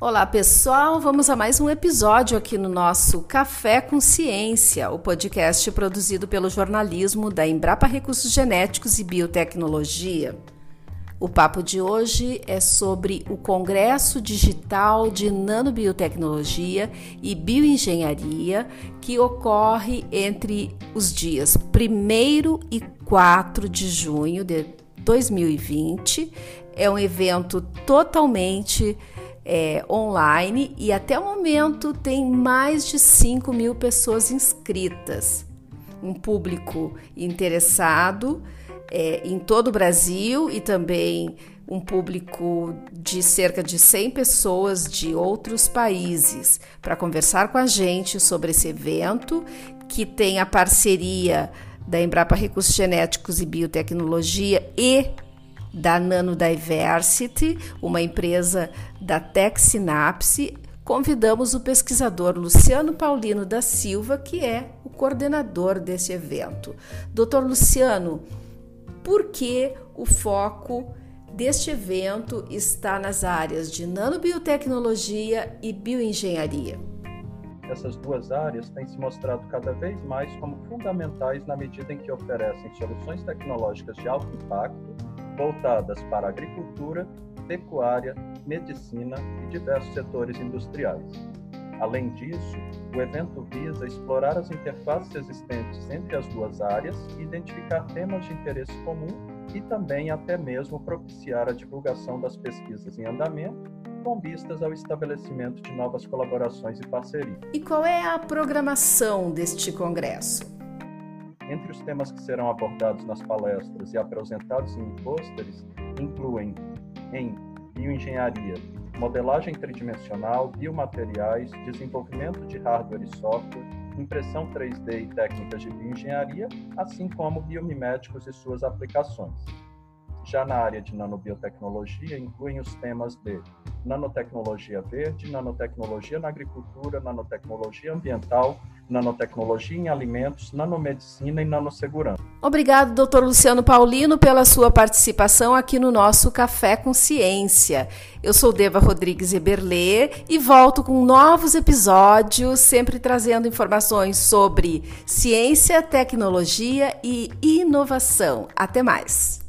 Olá pessoal, vamos a mais um episódio aqui no nosso Café com Ciência, o podcast produzido pelo jornalismo da Embrapa Recursos Genéticos e Biotecnologia. O papo de hoje é sobre o Congresso Digital de Nanobiotecnologia e Bioengenharia que ocorre entre os dias 1 e 4 de junho de 2020. É um evento totalmente é, online e até o momento tem mais de 5 mil pessoas inscritas. Um público interessado é, em todo o Brasil e também um público de cerca de 100 pessoas de outros países para conversar com a gente sobre esse evento que tem a parceria da Embrapa Recursos Genéticos e Biotecnologia e da Nanodiversity, uma empresa da Tech Synapse, convidamos o pesquisador Luciano Paulino da Silva, que é o coordenador desse evento. Doutor Luciano, por que o foco deste evento está nas áreas de nanobiotecnologia e bioengenharia? Essas duas áreas têm se mostrado cada vez mais como fundamentais na medida em que oferecem soluções tecnológicas de alto impacto voltadas para agricultura, pecuária, medicina e diversos setores industriais. Além disso, o evento visa explorar as interfaces existentes entre as duas áreas, identificar temas de interesse comum e também até mesmo propiciar a divulgação das pesquisas em andamento, com vistas ao estabelecimento de novas colaborações e parcerias. E qual é a programação deste congresso? Entre os temas que serão abordados nas palestras e apresentados em pôsteres incluem em bioengenharia, modelagem tridimensional, biomateriais, desenvolvimento de hardware e software, impressão 3D e técnicas de bioengenharia, assim como biomiméticos e suas aplicações. Já na área de nanobiotecnologia, incluem os temas de nanotecnologia verde, nanotecnologia na agricultura, nanotecnologia ambiental, nanotecnologia em alimentos, nanomedicina e nanossegurança. Obrigado, doutor Luciano Paulino, pela sua participação aqui no nosso Café com Ciência. Eu sou Deva Rodrigues Eberlê e volto com novos episódios, sempre trazendo informações sobre ciência, tecnologia e inovação. Até mais!